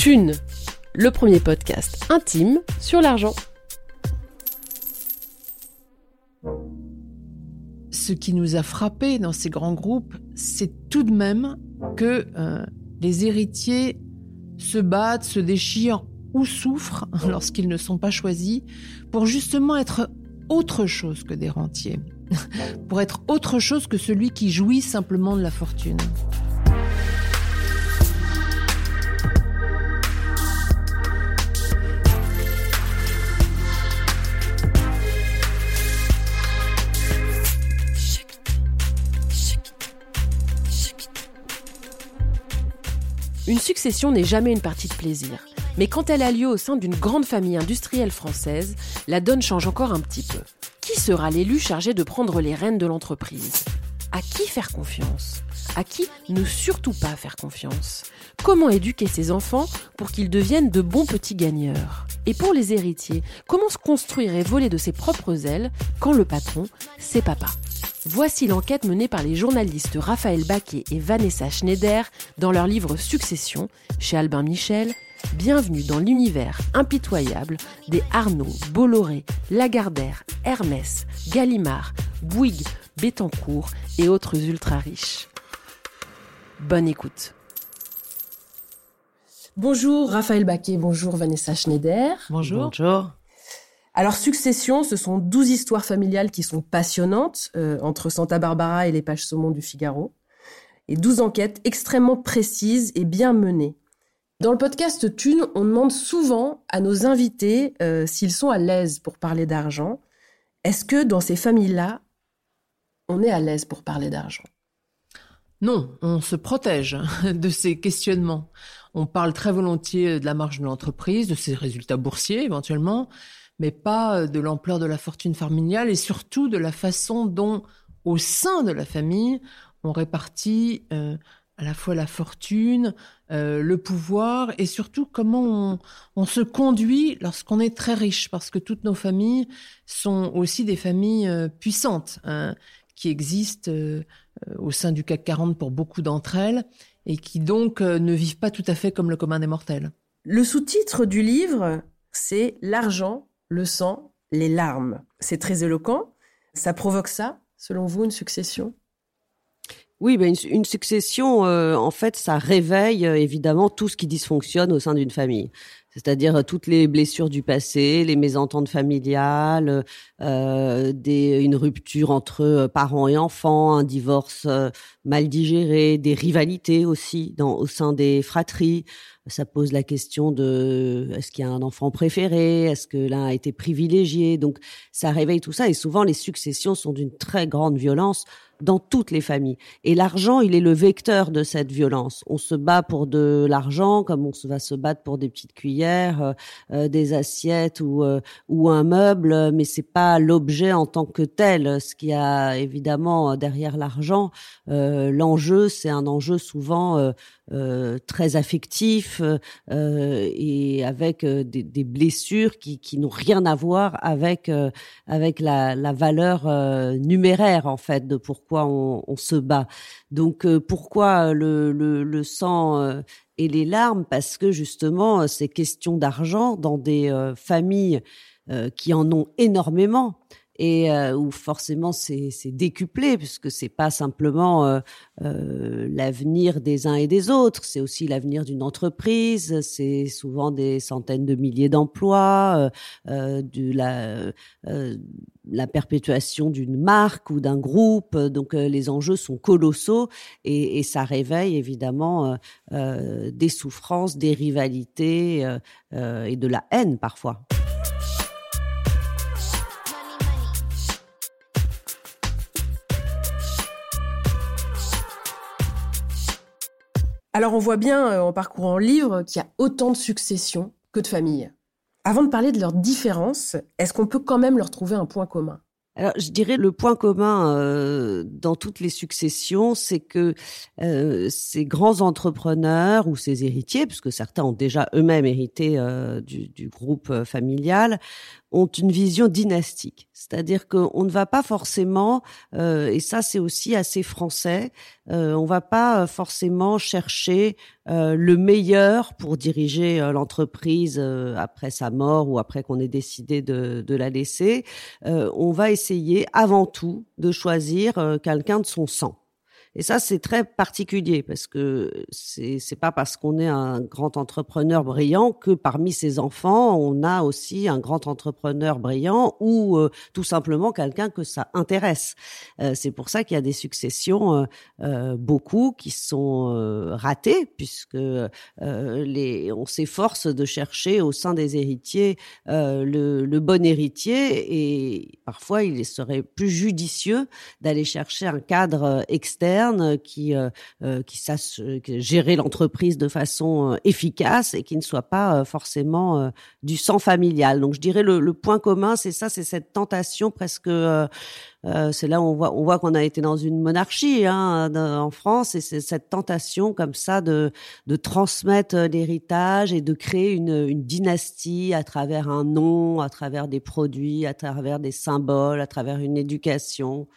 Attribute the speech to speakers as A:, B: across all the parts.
A: Thune, le premier podcast intime sur l'argent.
B: Ce qui nous a frappé dans ces grands groupes, c'est tout de même que euh, les héritiers se battent, se déchirent ou souffrent lorsqu'ils ne sont pas choisis pour justement être autre chose que des rentiers, pour être autre chose que celui qui jouit simplement de la fortune.
A: Une succession n'est jamais une partie de plaisir. Mais quand elle a lieu au sein d'une grande famille industrielle française, la donne change encore un petit peu. Qui sera l'élu chargé de prendre les rênes de l'entreprise? À qui faire confiance? À qui ne surtout pas faire confiance? Comment éduquer ses enfants pour qu'ils deviennent de bons petits gagneurs? Et pour les héritiers, comment se construire et voler de ses propres ailes quand le patron, c'est papa? Voici l'enquête menée par les journalistes Raphaël Baquet et Vanessa Schneider dans leur livre Succession chez Albin Michel. Bienvenue dans l'univers impitoyable des Arnaud, Bolloré, Lagardère, Hermès, Gallimard, Bouygues, Bettencourt et autres ultra riches. Bonne écoute. Bonjour Raphaël Baquet, bonjour Vanessa Schneider.
B: Bonjour.
C: Bonjour.
A: Alors Succession, ce sont 12 histoires familiales qui sont passionnantes euh, entre Santa Barbara et les pages saumon du Figaro. Et 12 enquêtes extrêmement précises et bien menées. Dans le podcast Thune, on demande souvent à nos invités euh, s'ils sont à l'aise pour parler d'argent. Est-ce que dans ces familles-là, on est à l'aise pour parler d'argent?
B: Non, on se protège de ces questionnements. On parle très volontiers de la marge de l'entreprise, de ses résultats boursiers éventuellement, mais pas de l'ampleur de la fortune familiale et surtout de la façon dont, au sein de la famille, on répartit euh, à la fois la fortune, euh, le pouvoir et surtout comment on, se conduit lorsqu'on est très riche, parce que toutes nos familles sont aussi des familles euh, puissantes hein, qui existent au sein du CAC 40 pour beaucoup d'entre elles et qui donc ne vivent pas tout à fait comme le commun des mortels.
A: Le sous-titre du livre, c'est L'argent le sang, les larmes. C'est très éloquent. Ça provoque ça, selon vous, une succession?
C: Oui, ben une, succession, euh, en fait, ça réveille euh, évidemment tout ce qui dysfonctionne au sein d'une famille c'est-à-dire euh, toutes les blessures du passé, les mésententes familiales, des, une rupture entre parents et enfants, un divorce mal digéré, des rivalités aussi au sein des fratries. Ça pose la question de est-ce qu'il y a un enfant préféré, est-ce que l'un a été privilégié? Donc ça réveille tout ça et souvent les successions sont d'une très grande violence dans toutes les familles. Et l'argent, il est le vecteur de cette violence. On se bat pour de l'argent comme on va se battre pour des petites cuillères, euh, euh, des assiettes ou euh, ou un meuble, mais c'est pas l'objet en tant que tel. Ce qui a évidemment derrière l'argent, l'enjeu, c'est un enjeu souvent euh, très affectif euh, et avec euh, des, blessures qui, n'ont rien à voir avec avec la, valeur numéraire en fait de pourquoi on, se bat. Donc pourquoi le, le sang et les larmes? Parce que justement ces questions d'argent dans des familles qui en ont énormément et euh, où forcément c'est décuplé puisque c'est pas simplement euh, euh, l'avenir des uns et des autres, c'est aussi l'avenir d'une entreprise, c'est souvent des centaines de milliers d'emplois, de la perpétuation d'une marque ou d'un groupe. Donc les enjeux sont colossaux et ça réveille évidemment des souffrances, des rivalités et de la haine parfois.
D: Alors on voit bien en parcourant le livre qu'il y a autant de successions que de familles. Avant de parler de leurs différences, est-ce qu'on peut quand même leur trouver un point commun?
C: Alors, je dirais le point commun euh, dans toutes les successions, c'est que euh, ces grands entrepreneurs ou ces héritiers, puisque certains ont déjà eux-mêmes hérité euh, du, groupe euh, familial, ont une vision dynastique. C'est-à-dire qu'on ne va pas forcément, euh, et ça c'est aussi assez français, euh, on va pas forcément chercher euh, le meilleur pour diriger euh, l'entreprise euh, après sa mort ou après qu'on ait décidé de, de la laisser. on va essayer avant tout de choisir quelqu'un de son sang. Et ça, c'est très particulier parce que c'est c'est pas parce qu'on est un grand entrepreneur brillant que parmi ses enfants, on a aussi un grand entrepreneur brillant ou euh, tout simplement quelqu'un que ça intéresse. Euh, c'est pour ça qu'il y a des successions, euh, beaucoup qui sont ratées puisque les, on s'efforce de chercher au sein des héritiers le bon héritier et parfois il serait plus judicieux d'aller chercher un cadre externe qui euh, euh, qui sache euh, gérer l'entreprise de façon efficace et qui ne soit pas forcément du sang familial. Donc je dirais le, le point commun, c'est ça, c'est cette tentation presque. Euh, c'est là où on voit, on voit qu'on a été dans une monarchie hein, en France, et c'est cette tentation comme ça de, transmettre l'héritage et de créer une dynastie à travers un nom, à travers des produits, à travers des symboles, à travers une éducation.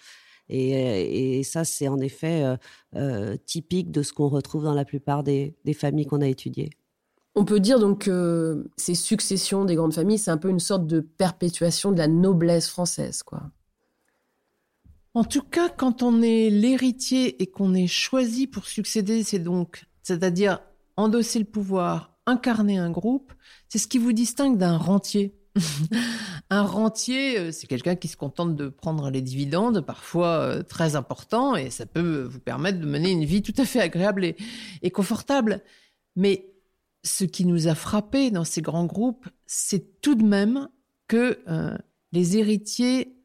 C: Et, et ça, c'est en effet euh, euh, typique de ce qu'on retrouve dans la plupart des, des familles qu'on a étudiées.
D: On peut dire donc que ces successions des grandes familles, c'est un peu une sorte de perpétuation de la noblesse française, quoi.
B: En tout cas, quand on est l'héritier et qu'on est choisi pour succéder, c'est donc, c'est-à-dire endosser le pouvoir, incarner un groupe, c'est ce qui vous distingue d'un rentier. Un rentier, euh, c'est quelqu'un qui se contente de prendre les dividendes, parfois euh, très importants, et ça peut vous permettre de mener une vie tout à fait agréable et, confortable. Mais ce qui nous a frappé dans ces grands groupes, c'est tout de même que euh, les héritiers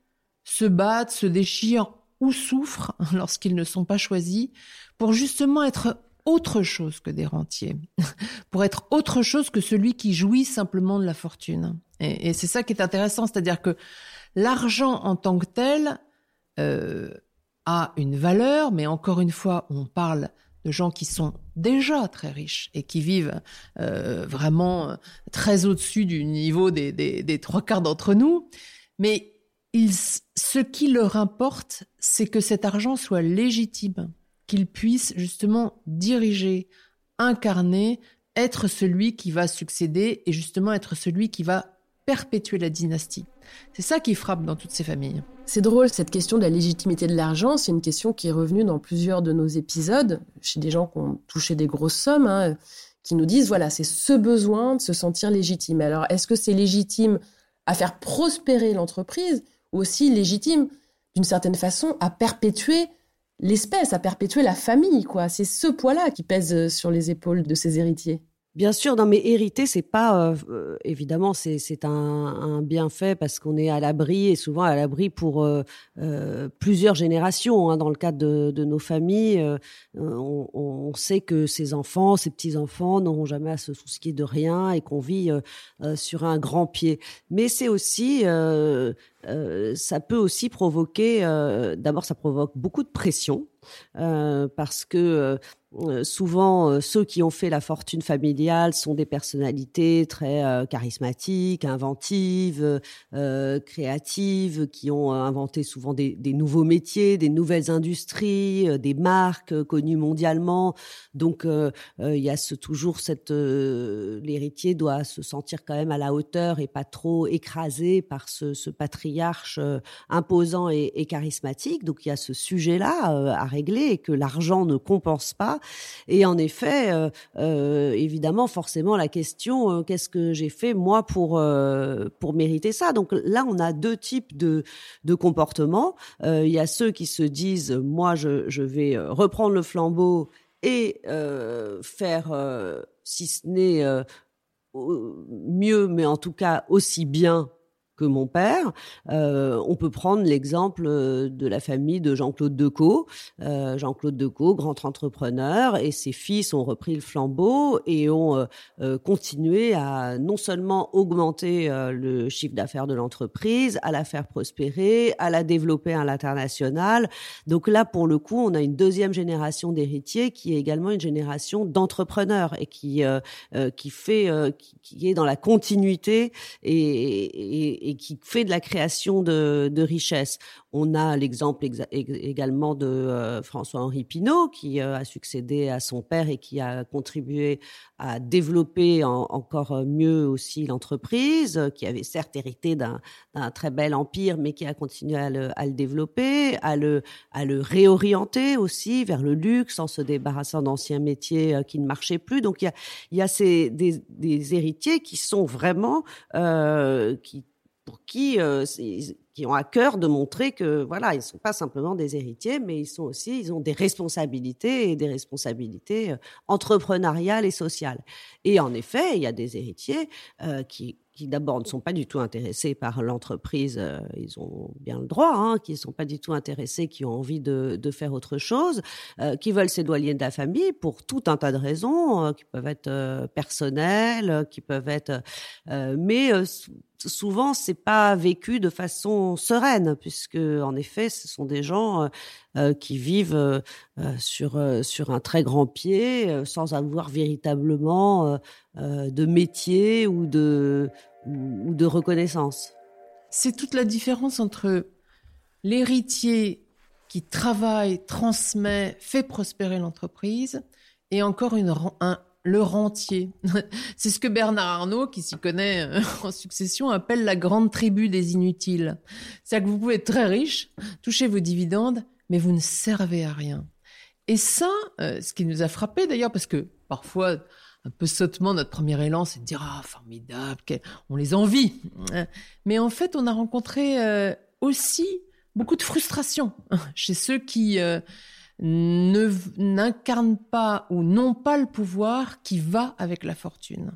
B: se battent, se déchirent ou souffrent lorsqu'ils ne sont pas choisis pour justement être autre chose que des rentiers, pour être autre chose que celui qui jouit simplement de la fortune. Et, c'est ça qui est intéressant, c'est-à-dire que l'argent en tant que tel euh, a une valeur, mais encore une fois, on parle de gens qui sont déjà très riches et qui vivent euh, vraiment très au-dessus du niveau des, trois quarts d'entre nous. Mais ce qui leur importe, c'est que cet argent soit légitime qu'il puisse justement diriger, incarner, être celui qui va succéder et justement être celui qui va perpétuer la dynastie. C'est ça qui frappe dans toutes ces familles.
D: C'est drôle, cette question de la légitimité de l'argent, c'est une question qui est revenue dans plusieurs de nos épisodes, chez des gens qui ont touché des grosses sommes, hein, qui nous disent, voilà, c'est ce besoin de se sentir légitime. Alors, est-ce que c'est légitime à faire prospérer l'entreprise ou aussi légitime, d'une certaine façon, à perpétuer l'espèce, à perpétuer la famille, quoi? C'est ce poids-là qui pèse euh, sur les épaules de ces héritiers.
C: Bien sûr, non, mais hériter, c'est pas euh, euh, évidemment c'est un, un bienfait parce qu'on est à l'abri et souvent à l'abri pour euh, plusieurs générations. Hein, dans le cadre de, nos familles, on, on, sait que ces enfants, ces petits enfants n'auront jamais à se soucier de rien et qu'on vit sur un grand pied. Mais c'est aussi ça peut aussi provoquer. D'abord, ça provoque beaucoup de pression parce que euh, souvent, euh, ceux qui ont fait la fortune familiale sont des personnalités très euh, charismatiques, inventives, créatives, qui ont inventé souvent des, nouveaux métiers, des nouvelles industries, des marques connues mondialement. Donc, il y a toujours cette l'héritier doit se sentir quand même à la hauteur et pas trop écrasé par ce, ce patriarche imposant et, et, charismatique. Donc, il y a ce sujet-là à régler et que l'argent ne compense pas. Et en effet, euh, euh, évidemment, forcément, la question euh, qu'est-ce que j'ai fait moi pour pour mériter ça? Donc là, on a deux types de de comportements. Il y a ceux qui se disent moi, je, je vais reprendre le flambeau et faire, si ce n'est mieux, mais en tout cas aussi bien que mon père. on peut prendre l'exemple de la famille de Jean-Claude Decaux. Jean-Claude Decaux, grand entrepreneur, et ses fils ont repris le flambeau et ont continué à non seulement augmenter le chiffre d'affaires de l'entreprise, à la faire prospérer, à la développer à l'international. Donc là, pour le coup, on a une deuxième génération d'héritiers qui est également une génération d'entrepreneurs et qui euh, euh, qui fait euh, qui, est dans la continuité et, et, qui fait de la création de, richesses. On a l'exemple également de François-Henri Pinault qui a succédé à son père et qui a contribué à développer encore mieux aussi l'entreprise, qui avait certes hérité d'un très bel empire, mais qui a continué à le, développer, à le, réorienter aussi vers le luxe en se débarrassant d'anciens métiers euh, qui ne marchaient plus. Donc il y a, ces, des, héritiers qui sont vraiment euh, qui pour qui euh, qui ont à cœur de montrer que voilà ils sont pas simplement des héritiers mais ils sont aussi ils ont des responsabilités et des responsabilités euh, entrepreneuriales et sociales. Et en effet il y a des héritiers euh, qui d'abord ne sont pas du tout intéressés par l'entreprise, ils ont bien le droit, hein, qui ne sont pas du tout intéressés, qui ont envie de, de faire autre chose, qui veulent s'éloigner de la famille pour tout un tas de raisons, qui peuvent être personnelles, qui peuvent être... mais souvent, c'est pas vécu de façon sereine, puisque en effet, ce sont des gens qui vivent sur sur un très grand pied, sans avoir véritablement de métier ou de de reconnaissance.
B: C'est toute la différence entre l'héritier qui travaille, transmet, fait prospérer l'entreprise et encore une, un, le rentier. C'est ce que Bernard Arnault, qui s'y connaît euh, en succession, appelle la grande tribu des inutiles. C'est-à-dire que vous pouvez être très riche, toucher vos dividendes, mais vous ne servez à rien. Et ça, euh, ce qui nous a frappé d'ailleurs, parce que parfois, un peu sottement, notre premier élan, c'est de dire ah formidable, on les envie. Mais en fait, on a rencontré euh, aussi beaucoup de frustration chez ceux qui ne n'incarnent pas ou n'ont pas le pouvoir qui va avec la fortune.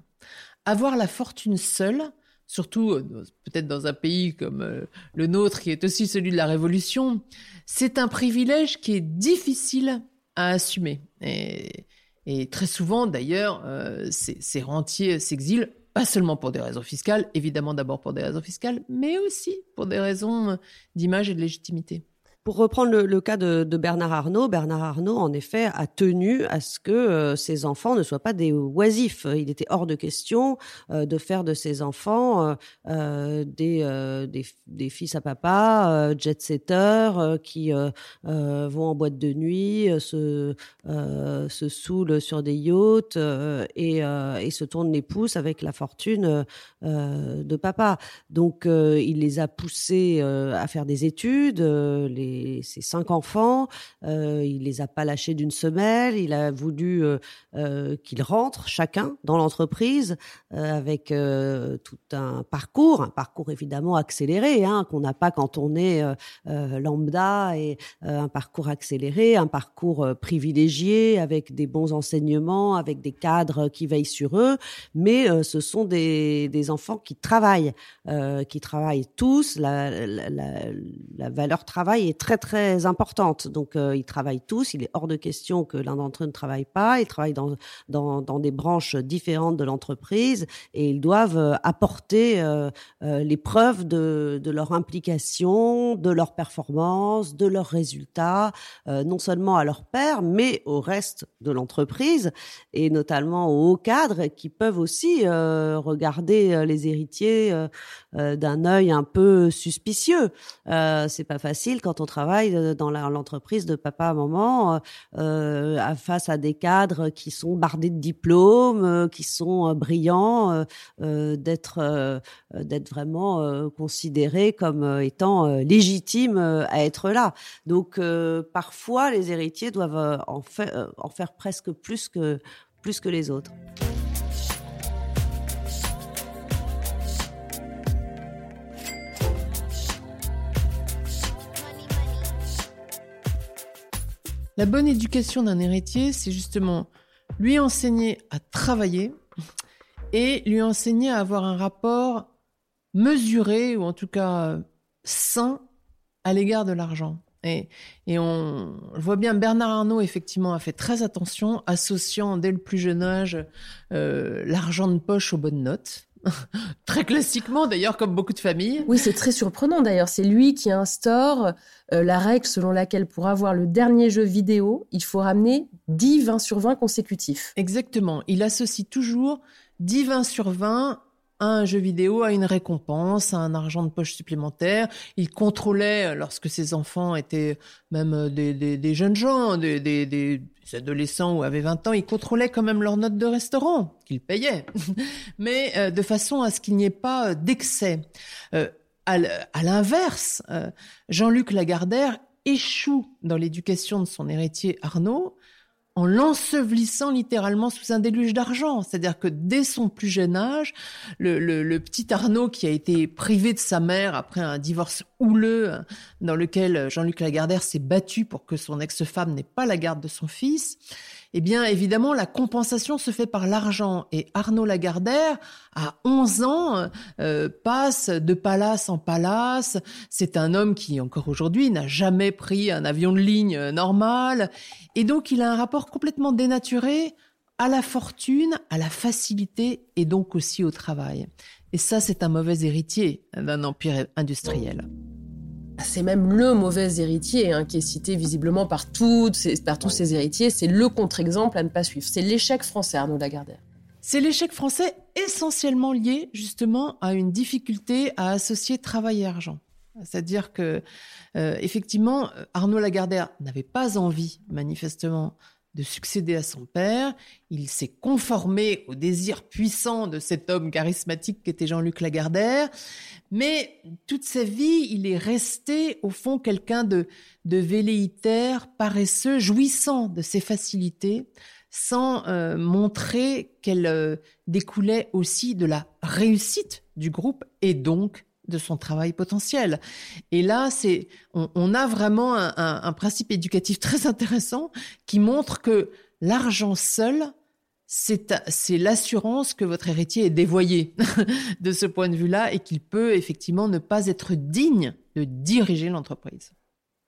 B: Avoir la fortune seule, surtout euh, peut-être dans un pays comme le nôtre qui est aussi celui de la révolution, c'est un privilège qui est difficile à assumer. Et et très souvent, d'ailleurs, euh, ces, rentiers s'exilent, pas seulement pour des raisons fiscales, évidemment d'abord pour des raisons fiscales, mais aussi pour des raisons d'image et de légitimité.
C: Pour reprendre le, cas de, Bernard Arnault, Bernard Arnault, en effet, a tenu à ce que euh, ses enfants ne soient pas des oisifs. Il était hors de question euh, de faire de ses enfants euh, des, fils à papa, jet-setters, qui vont en boîte de nuit, se, saoulent sur des yachts et, se tournent les pouces avec la fortune de papa. Donc, il les a poussés à faire des études. Ses, cinq enfants. Euh, il les a pas lâchés d'une semelle. Il a voulu euh, euh, qu'ils rentrent chacun dans l'entreprise avec tout un parcours, un parcours évidemment accéléré, hein, qu'on n'a pas quand on est lambda, et un parcours accéléré, un parcours privilégié avec des bons enseignements, avec des cadres qui veillent sur eux. Mais ce sont des, enfants qui travaillent, qui travaillent tous. La, la valeur travail est très très importante. Donc euh, ils travaillent tous. Il est hors de question que l'un d'entre eux ne travaille pas. Ils travaillent dans dans, dans des branches différentes de l'entreprise et ils doivent euh, apporter euh, les preuves de, de leur implication, de leur performance, de leurs résultats, non seulement à leur père, mais au reste de l'entreprise et notamment aux hauts cadres qui peuvent aussi regarder les héritiers d'un œil un peu suspicieux. c'est pas facile quand on travaille euh, dans l'entreprise de papa à maman euh, face à des cadres qui sont bardés de diplômes, euh, qui sont brillants, d'être d'être vraiment considérés comme étant légitimes à être là. Donc parfois les héritiers doivent en en faire presque plus que plus que les autres.
B: La bonne éducation d'un héritier, c'est justement lui enseigner à travailler et lui enseigner à avoir un rapport mesuré ou en tout cas sain à l'égard de l'argent. Et, on voit bien, Bernard Arnault, effectivement, a fait très attention, associant dès le plus jeune âge euh, l'argent de poche aux bonnes notes. très classiquement, d'ailleurs, comme beaucoup de familles.
A: Oui, c'est très surprenant, d'ailleurs. C'est lui qui instaure euh, la règle selon laquelle, pour avoir le dernier jeu vidéo, il faut ramener 10 20 sur 20 consécutifs.
B: Exactement. Il associe toujours 10 20 sur 20 un jeu vidéo, à une récompense, à un argent de poche supplémentaire. Il contrôlait, euh, lorsque ses enfants étaient même euh, des, jeunes gens, des, adolescents ou avaient 20 ans, il contrôlait quand même leurs notes de restaurant, qu'ils payaient, mais euh, de façon à ce qu'il n'y ait pas d'excès. à l'inverse, Jean-Luc Lagardère échoue dans l'éducation de son héritier Arnaud en l'ensevelissant littéralement sous un déluge d'argent. C'est-à-dire que dès son plus jeune âge, le, petit Arnaud qui a été privé de sa mère après un divorce houleux hein, dans lequel Jean-Luc Lagardère s'est battu pour que son ex-femme n'ait pas la garde de son fils, eh bien, évidemment, la compensation se fait par l'argent. Et Arnaud Lagardère, à 11 ans, euh, passe de palace en palace. C'est un homme qui, encore aujourd'hui, n'a jamais pris un avion de ligne normal. Et donc, il a un rapport complètement dénaturé à la fortune, à la facilité et donc aussi au travail. Et ça, c'est un mauvais héritier d'un empire industriel.
A: C'est même le mauvais héritier hein, qui est cité visiblement par, toutes par tous ses héritiers. C'est le contre-exemple à ne pas suivre. C'est l'échec français, Arnaud Lagardère.
B: C'est l'échec français essentiellement lié justement à une difficulté à associer travail et argent. C'est-à-dire que, euh, effectivement, Arnaud Lagardère n'avait pas envie, manifestement, de succéder à son père. Il s'est conformé au désir puissant de cet homme charismatique qu'était Jean-Luc Lagardère. Mais toute sa vie, il est resté, au fond, quelqu'un de, de velléitaire, paresseux, jouissant de ses facilités, sans euh, montrer qu'elle euh, découlait aussi de la réussite du groupe et donc de son travail potentiel. Et là, c'est, on, a vraiment un, principe éducatif très intéressant qui montre que l'argent seul, c'est, c'est l'assurance que votre héritier est dévoyé de ce point de vue-là et qu'il peut effectivement ne pas être digne de diriger l'entreprise.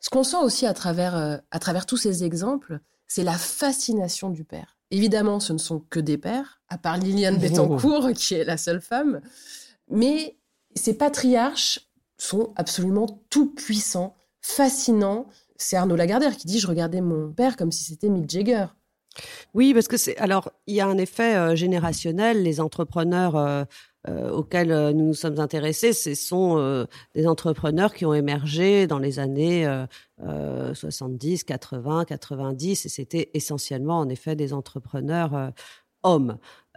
A: Ce qu'on sent aussi à travers, euh, à travers tous ces exemples, c'est la fascination du père. Évidemment, ce ne sont que des pères, à part Liliane oh. Bettencourt, qui est la seule femme, mais ces patriarches sont absolument tout puissants, fascinants. C'est Arnaud Lagardère qui dit Je regardais mon père comme si c'était Mick Jagger.
C: Oui, parce que c'est. Alors, il y a un effet euh, générationnel. Les entrepreneurs euh, euh, auxquels nous nous sommes intéressés, ce sont des entrepreneurs qui ont émergé dans les années 70, 80, 90, et c'était essentiellement, en effet, des entrepreneurs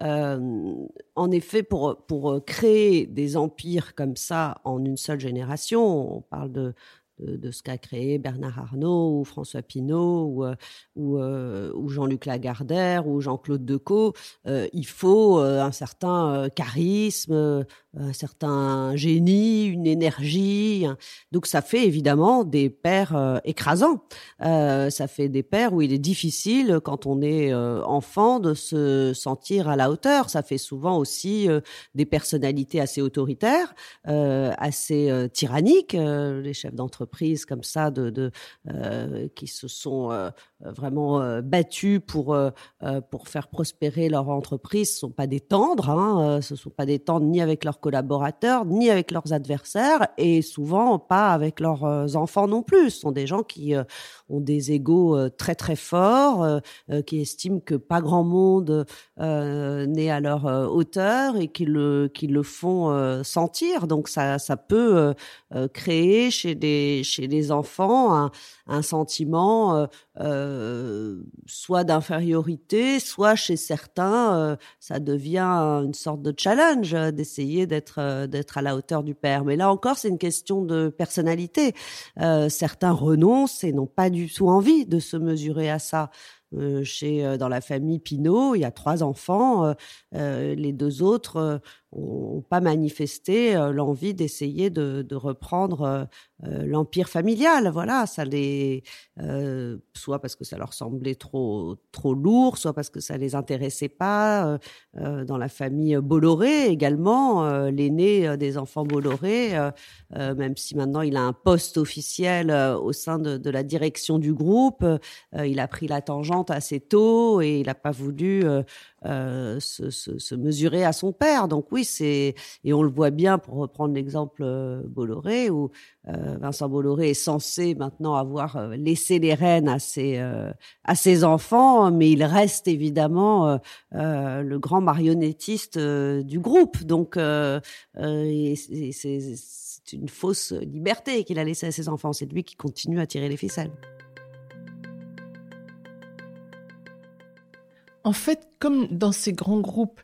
C: Euh, en effet, pour créer des empires comme ça en une seule génération, on parle de, de, ce qu'a créé Bernard Arnault ou François Pinault ou, euh, euh, Jean-Luc Lagardère ou Jean-Claude Decaux, euh, il faut un certain charisme, un certain génie, une énergie. Donc ça fait évidemment des pères écrasants. ça fait des pères où il est difficile quand on est enfant de se sentir à la hauteur. Ça fait souvent aussi des personnalités assez autoritaires, assez tyranniques. les chefs d'entreprise comme ça de, de euh, qui se sont euh, vraiment euh, battus pour pour faire prospérer leur entreprise. Ce sont pas des tendres hein, ce sont pas des tendres ni avec leurs collaborateurs ni avec leurs adversaires et souvent pas avec leurs enfants non plus. Ce sont des gens qui ont des égaux très très forts qui estiment que pas grand monde n'est à leur hauteur et qui le qui le font sentir. Donc ça ça peut créer chez des chez, les enfants un, sentiment euh, euh, soit d'infériorité, soit chez certains, euh, ça devient une sorte de challenge d'essayer d'être d'être à la hauteur du père. Mais là encore, c'est une question de personnalité. certains renoncent et n'ont pas du tout envie de se mesurer à ça. Chez dans la famille Pinault, il y a trois enfants. les deux autres n'ont pas manifesté l'envie d'essayer de, de, reprendre l'empire familial. Voilà, ça les soit parce que ça leur semblait trop trop lourd, soit parce que ça les intéressait pas. dans la famille Bolloré également, l'aîné des enfants Bolloré, même si maintenant il a un poste officiel au sein de, de la direction du groupe, il a pris la tangente assez tôt et il n'a pas voulu euh, se, se, mesurer à son père. Donc oui, c'est et on le voit bien pour reprendre l'exemple euh, Bolloré où euh, Vincent Bolloré est censé maintenant avoir euh, laissé les rênes à ses à ses enfants, mais il reste évidemment le grand marionnettiste du groupe. Donc c'est une fausse liberté qu'il a laissée à ses enfants. C'est lui qui continue à tirer les ficelles.
B: En fait, comme dans ces grands groupes,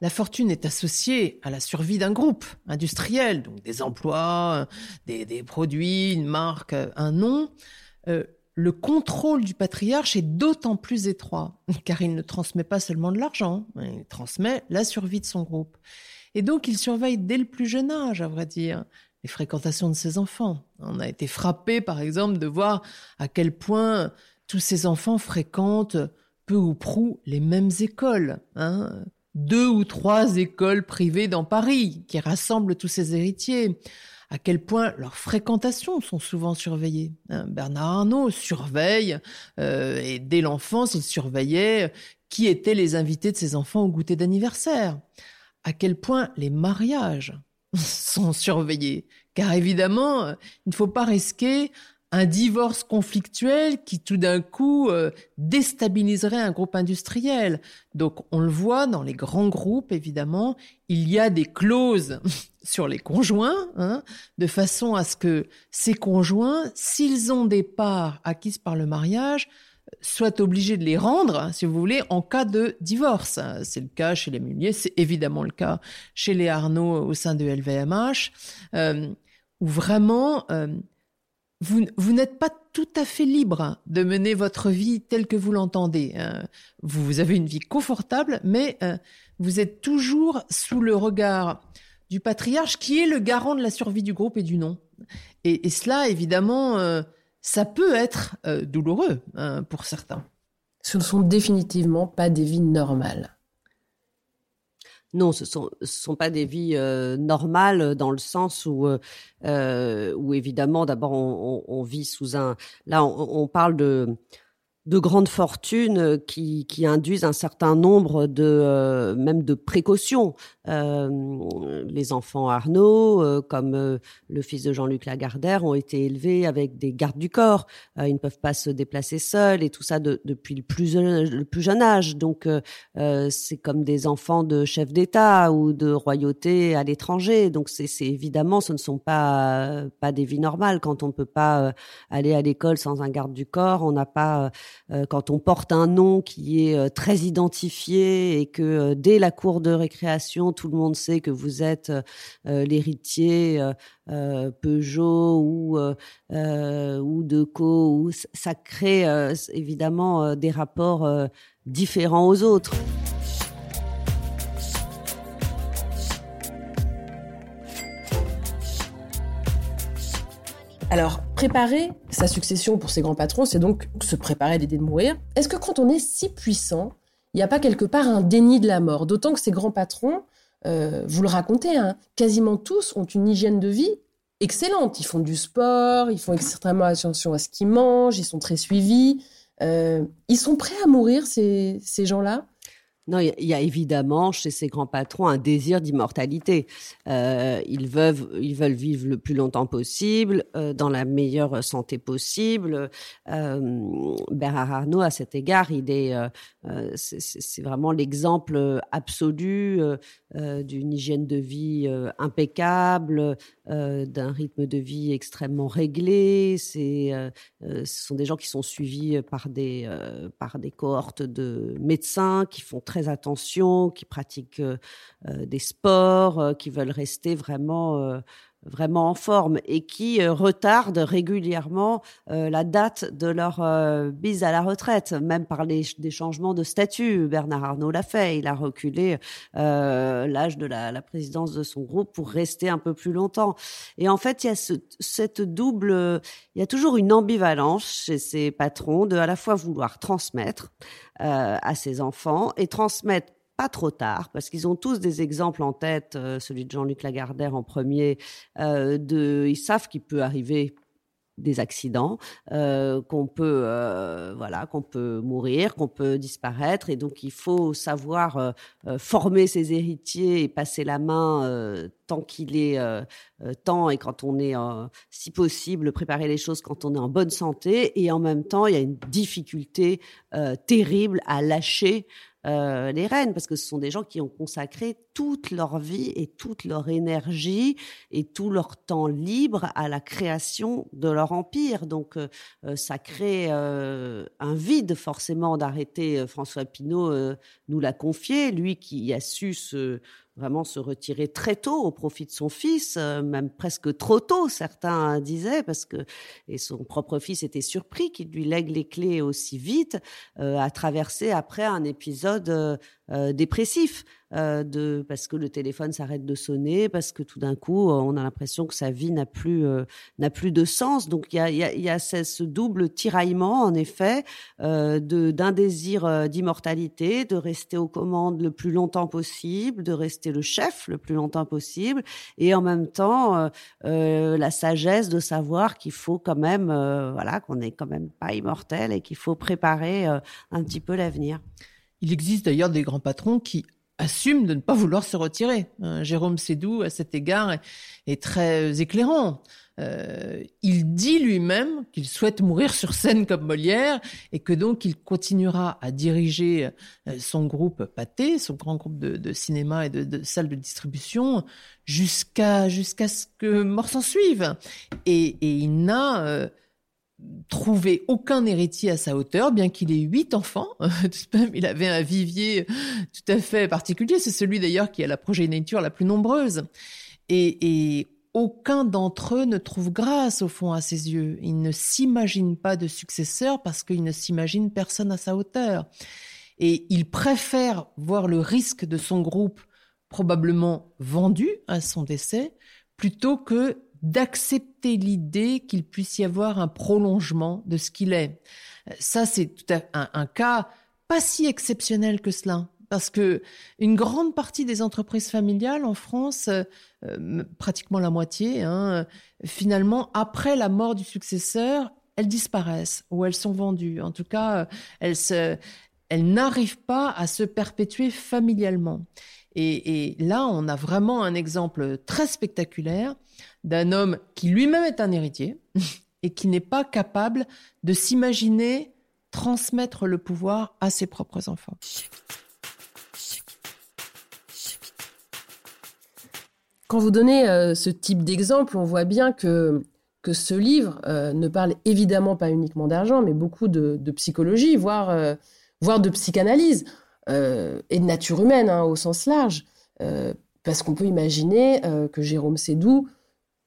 B: la fortune est associée à la survie d'un groupe industriel, donc des emplois, des, produits, une marque, un nom. Euh, le contrôle du patriarche est d'autant plus étroit, car il ne transmet pas seulement de l'argent, hein, il transmet la survie de son groupe. Et donc il surveille dès le plus jeune âge, à vrai dire, les fréquentations de ses enfants. On a été frappé, par exemple, de voir à quel point tous ces enfants fréquentent peu ou prou les mêmes écoles. Hein Deux ou trois écoles privées dans Paris qui rassemblent tous ces héritiers. À quel point leurs fréquentations sont souvent surveillées. Hein Bernard Arnault surveille, euh, et dès l'enfance, il surveillait qui étaient les invités de ses enfants au goûter d'anniversaire. À quel point les mariages sont surveillés. Car évidemment, il ne faut pas risquer un divorce conflictuel qui tout d'un coup euh, déstabiliserait un groupe industriel. Donc on le voit dans les grands groupes, évidemment, il y a des clauses sur les conjoints, hein, de façon à ce que ces conjoints, s'ils ont des parts acquises par le mariage, soient obligés de les rendre, si vous voulez, en cas de divorce. C'est le cas chez les Munier, c'est évidemment le cas chez les Arnaud au sein de LVMH, euh, où vraiment... Euh, vous, vous n'êtes pas tout à fait libre de mener votre vie telle que vous l'entendez. Hein. Vous avez une vie confortable, mais euh, vous êtes toujours sous le regard du patriarche qui est le garant de la survie du groupe et du nom. Et, cela, évidemment, euh, ça peut être euh, douloureux hein, pour certains.
A: Ce ne sont définitivement pas des vies normales.
C: Non, ce sont sont pas des vies euh, normales dans le sens où euh, euh où évidemment d'abord on, vit sous un là on parle de de grandes fortunes qui, qui induisent un certain nombre de euh, même de précautions. Euh, les enfants Arnaud, euh, comme euh, le fils de Jean-Luc Lagardère, ont été élevés avec des gardes du corps. ils ne peuvent pas se déplacer seuls et tout ça de, depuis le plus, le plus jeune âge. Donc c'est comme des enfants de chefs d'État ou de royauté à l'étranger. Donc c'est évidemment ce ne sont pas pas des vies normales quand on peut pas aller à l'école sans un garde du corps. On n'a pas quand on porte un nom qui est très identifié et que dès la cour de récréation tout le monde sait que vous êtes euh, euh, l'héritier euh, Peugeot ou ou Deco, ou ça crée évidemment des rapports différents aux autres.
A: Alors, préparer sa succession pour ses grands patrons, c'est donc se préparer à l'idée de mourir. Est-ce que quand on est si puissant, il n'y a pas quelque part un déni de la mort? D'autant que ces grands patrons, euh, vous le racontez, hein, quasiment tous ont une hygiène de vie excellente. Ils font du sport, ils font extrêmement attention à ce qu'ils mangent, ils sont très suivis. Euh, ils sont prêts à mourir, ces gens-là?
C: Non, il y a évidemment chez ces grands patrons un désir d'immortalité. Euh, ils veulent, vivre le plus longtemps possible, euh, dans la meilleure santé possible. Euh, Bernard Arnault, à cet égard, il est, euh, c'est vraiment l'exemple absolu d'une hygiène de vie impeccable, d'un rythme de vie extrêmement réglé. C'est, ce sont des gens qui sont suivis par des, par des cohortes de médecins qui font très attention, qui pratiquent euh, euh, des sports, euh, qui veulent rester vraiment vraiment en forme et qui euh, retardent régulièrement euh, la date de leur euh, mise à la retraite, même par les, des changements de statut. Bernard Arnault l'a fait, il a reculé l'âge de la, la, présidence de son groupe pour rester un peu plus longtemps. Et en fait, il y a ce, cette double, il y a toujours une ambivalence chez ces patrons de à la fois vouloir transmettre à ses enfants et transmettre pas trop tard, parce qu'ils ont tous des exemples en tête, euh, celui de Jean-Luc Lagardère en premier, euh, de, ils savent qu'il peut arriver des accidents, euh, qu'on peut voilà, qu'on peut mourir, qu'on peut disparaître, et donc il faut savoir former ses héritiers et passer la main tant qu'il est temps et quand on est, si possible, préparer les choses quand on est en bonne santé, et en même temps il y a une difficulté terrible à lâcher euh, les reines, parce que ce sont des gens qui ont consacré toute leur vie et toute leur énergie et tout leur temps libre à la création de leur empire. Donc euh, euh, ça crée un vide forcément d'arrêter. François Pinault nous l'a confié, lui qui a su se vraiment se retirer très tôt au profit de son fils, euh, même presque trop tôt, certains disaient, parce que et son propre fils était surpris qu'il lui lègue les clés aussi vite, euh, à traverser après un épisode euh, euh, dépressif, euh, de, parce que le téléphone s'arrête de sonner, parce que tout d'un coup, on a l'impression que sa vie n'a plus, euh, n'a plus de sens. Donc il y a, y a, y a ce, double tiraillement, en effet, euh, de, d'un désir d'immortalité, de rester aux commandes le plus longtemps possible, de rester le chef le plus longtemps possible, et en même temps, la sagesse de savoir qu'il faut quand même, voilà, qu'on n'est quand même pas immortel et qu'il faut préparer un petit peu l'avenir.
B: Il existe d'ailleurs des grands patrons qui assument de ne pas vouloir se retirer. Euh, Jérôme Sédou, à cet égard, est, très éclairant. Euh, il dit lui-même qu'il souhaite mourir sur scène comme Molière et que donc il continuera à diriger euh, son groupe Pâté, son grand groupe de, cinéma et de, salles de distribution, jusqu'à ce que mort s'en suive. Et il n'a trouver aucun héritier à sa hauteur, bien qu'il ait huit enfants. il avait un vivier tout à fait particulier. C'est celui d'ailleurs qui a la progéniture la plus nombreuse. Et, et aucun d'entre eux ne trouve grâce au fond à ses yeux. Il ne s'imagine pas de successeur parce qu'il ne s'imagine personne à sa hauteur. Et il préfère voir le risque de son groupe probablement vendu à son décès plutôt que d'accepter l'idée qu'il puisse y avoir un prolongement de ce qu'il est. Ça, c'est tout un, un, cas pas si exceptionnel que cela. Parce que une grande partie des entreprises familiales en France, euh, pratiquement la moitié, hein, finalement, après la mort du successeur, elles disparaissent ou elles sont vendues. En tout cas, elles, se, elles n'arrivent pas à se perpétuer familialement. Et, là, on a vraiment un exemple très spectaculaire d'un homme qui lui-même est un héritier et qui n'est pas capable de s'imaginer transmettre le pouvoir à ses propres enfants.
A: Quand vous donnez euh, ce type d'exemple, on voit bien que, que ce livre euh, ne parle évidemment pas uniquement d'argent, mais beaucoup de, psychologie, voire, euh, voire de psychanalyse et de nature humaine hein, au sens large. parce qu'on peut imaginer que Jérôme Sédou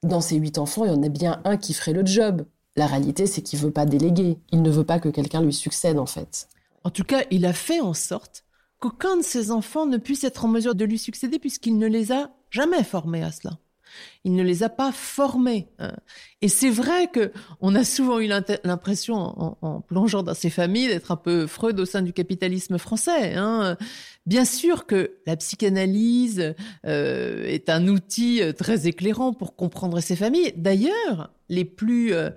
A: dans ses huit enfants, il y en a bien un qui ferait le job. La réalité, c'est qu'il veut pas déléguer. Il ne veut pas que quelqu'un lui succède, en fait.
B: En tout cas, il a fait en sorte qu'aucun de ses enfants ne puisse être en mesure de lui succéder puisqu'il ne les a jamais formés à cela. Il ne les a pas formés. Hein. Et c'est vrai que on a souvent eu l'impression, en, plongeant dans ces familles, d'être un peu Freud au sein du capitalisme français. Hein. Bien sûr que la psychanalyse euh, est un outil euh, très éclairant pour comprendre ces familles. D'ailleurs, les plus euh,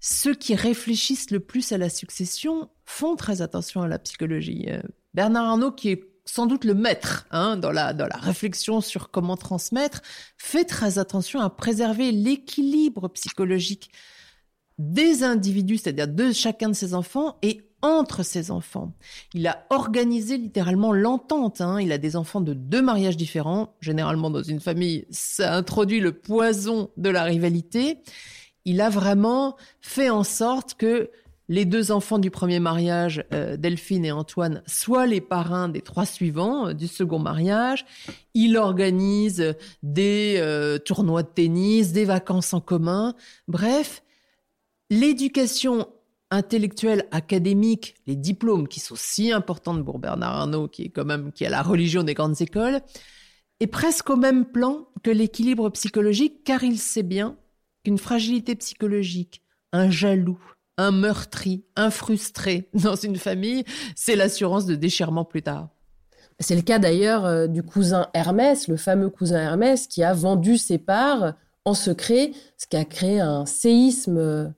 B: ceux qui réfléchissent le plus à la succession font très attention à la psychologie. Bernard Arnault, qui est sans doute le maître hein, dans, la, dans la réflexion sur comment transmettre, fait très attention à préserver l'équilibre psychologique des individus, c'est-à-dire de chacun de ses enfants et entre ses enfants. Il a organisé littéralement l'entente. Hein. Il a des enfants de deux mariages différents. Généralement, dans une famille, ça introduit le poison de la rivalité. Il a vraiment fait en sorte que les deux enfants du premier mariage, euh, Delphine et Antoine, soient les parrains des trois suivants euh, du second mariage. Il organise des euh, tournois de tennis, des vacances en commun. Bref, l'éducation intellectuelle, académique, les diplômes qui sont si importants pour Bernard Arnault, qui est quand même qui a la religion des grandes écoles, est presque au même plan que l'équilibre psychologique, car il sait bien qu'une fragilité psychologique, un jaloux, un meurtri, un frustré dans une famille, c'est l'assurance de déchirement plus tard.
A: C'est le cas d'ailleurs euh, du cousin Hermès, le fameux cousin Hermès, qui a vendu ses parts en secret, ce qui a créé un séisme euh,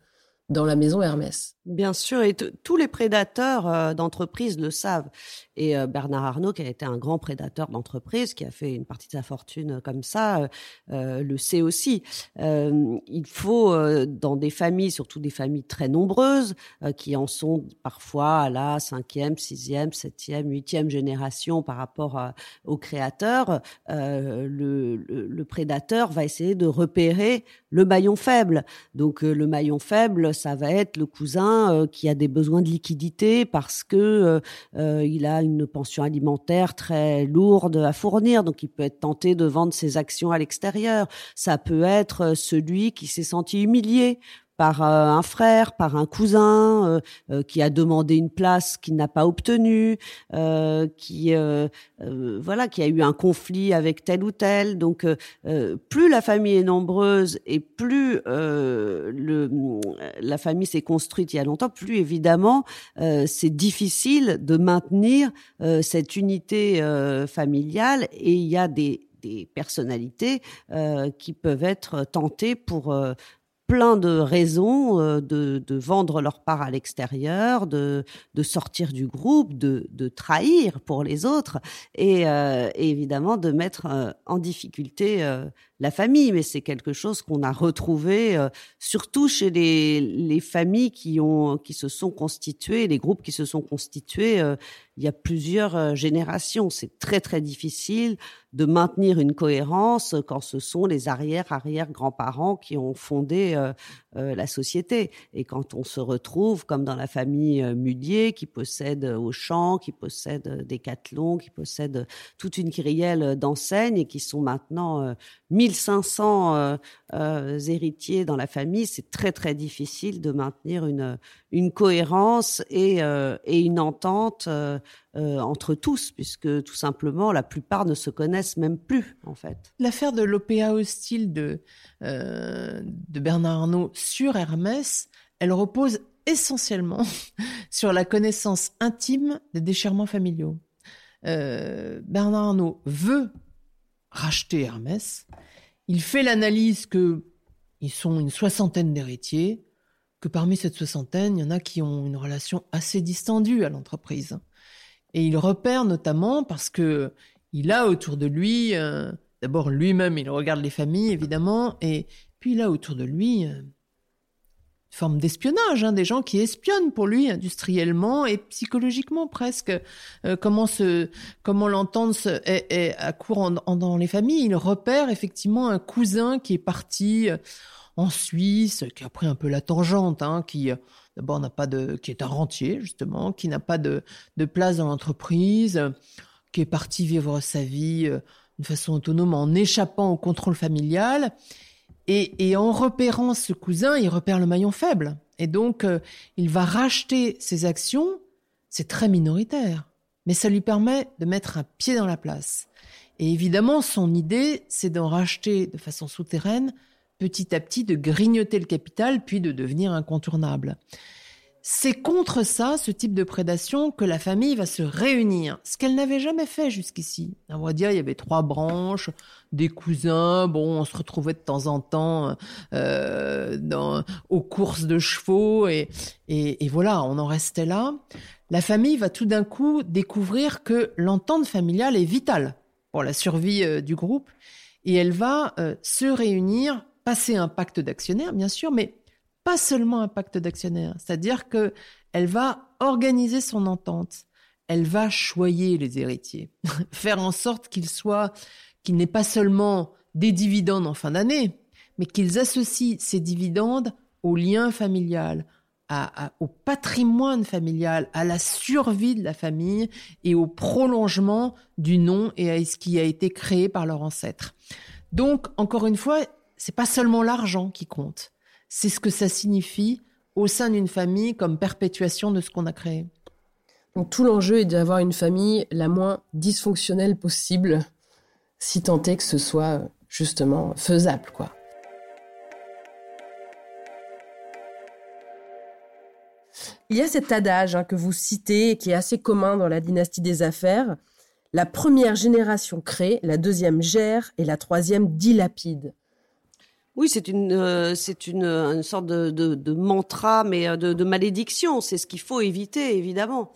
A: dans la maison Hermès.
C: Bien sûr, et tous les prédateurs euh, d'entreprise le savent. Et euh, Bernard Arnault, qui a été un grand prédateur d'entreprise, qui a fait une partie de sa fortune euh, comme ça, le sait aussi. il faut, dans des familles, surtout des familles très nombreuses, qui en sont parfois à la cinquième, sixième, septième, huitième génération par rapport aux créateurs, le, prédateur va essayer de repérer le maillon faible. Donc le maillon faible, ça va être le cousin euh, qui a des besoins de liquidité parce que euh, euh, il a une pension alimentaire très lourde à fournir, donc il peut être tenté de vendre ses actions à l'extérieur. Ça peut être celui qui s'est senti humilié par euh, un frère, par un cousin euh, euh, qui a demandé une place qu'il n'a pas obtenue, qui voilà, qui a eu un conflit avec tel ou tel. Donc, plus la famille est nombreuse et plus le, la famille s'est construite il y a longtemps, plus évidemment c'est difficile de maintenir cette unité familiale. Et il y a des des personnalités qui peuvent être tentées pour plein de raisons euh, de, de, vendre leur part à l'extérieur, de, de, sortir du groupe, de, de, trahir pour les autres et, euh, évidemment de mettre euh, en difficulté la famille. Mais c'est quelque chose qu'on a retrouvé surtout chez les, les, familles qui, ont, qui se sont constituées, les groupes qui se sont constitués il y a plusieurs générations. C'est très très difficile de maintenir une cohérence quand ce sont les arrière-arrière-grands-parents qui ont fondé euh, euh, la société. Et quand on se retrouve, comme dans la famille euh, Mulier, qui possède Auchan, qui possède Decathlon, qui possède toute une kyrielle d'enseignes et qui sont maintenant 1500 héritiers dans la famille, c'est très très difficile de maintenir une, une cohérence et une entente entre tous, puisque tout simplement la plupart ne se connaissent même plus en fait.
B: L'affaire de l'OPA hostile de, de Bernard Arnault sur Hermès, elle repose essentiellement sur la connaissance intime des déchirements familiaux. Euh, Bernard Arnault veut racheter Hermès. Il fait l'analyse que ils sont une soixantaine d'héritiers, que parmi cette soixantaine, il y en a qui ont une relation assez distendue à l'entreprise. Et il repère notamment parce que il a autour de lui, euh, d'abord lui-même, il regarde les familles évidemment, et puis il a autour de lui euh, forme d'espionnage, hein, des gens qui espionnent pour lui industriellement et psychologiquement presque. Euh, comment se, comment l'entendre est, est, à court dans les familles. Il repère effectivement un cousin qui est parti euh, en Suisse, qui a pris un peu la tangente, hein, qui d'abord n'a pas de, qui est un rentier justement, qui n'a pas de, de place dans l'entreprise, qui est parti vivre sa vie euh, d'une façon autonome en échappant au contrôle familial et, en repérant ce cousin, il repère le maillon faible. Et donc, euh, il va racheter ses actions. C'est très minoritaire, mais ça lui permet de mettre un pied dans la place. Et évidemment, son idée, c'est d'en racheter de façon souterraine, petit à petit, de grignoter le capital, puis de devenir incontournable. C'est contre ça, ce type de prédation, que la famille va se réunir, ce qu'elle n'avait jamais fait jusqu'ici. On va dire, il y avait trois branches, des cousins, bon, on se retrouvait de temps en temps euh, aux courses de chevaux, et, et, voilà, on en restait là. La famille va tout d'un coup découvrir que l'entente familiale est vitale pour la survie euh, du groupe, et elle va euh, se réunir, passer un pacte d'actionnaires, bien sûr, mais pas seulement un pacte d'actionnaires, c'est-à-dire que elle va organiser son entente, elle va choyer les héritiers, faire en sorte qu'ils soient, qu'ils n'aient pas seulement des dividendes en fin d'année, mais qu'ils associent ces dividendes au lien familial, au patrimoine familial, à la survie de la famille et au prolongement du nom et à ce qui a été créé par leur ancêtre. Donc, encore une fois, c'est pas seulement l'argent qui compte, c'est ce que ça signifie au sein d'une famille comme perpétuation de ce qu'on a créé.
A: Donc tout l'enjeu est d'avoir une famille la moins dysfonctionnelle possible, si tant est que ce soit justement faisable, quoi. Il y a cet adage hein, que vous citez, qui est assez commun dans la dynastie des affaires. La première génération crée, la deuxième gère et la troisième dilapide.
C: Oui, c'est une, euh, c'est une, sorte de, mantra, mais euh, de, malédiction. C'est ce qu'il faut éviter, évidemment,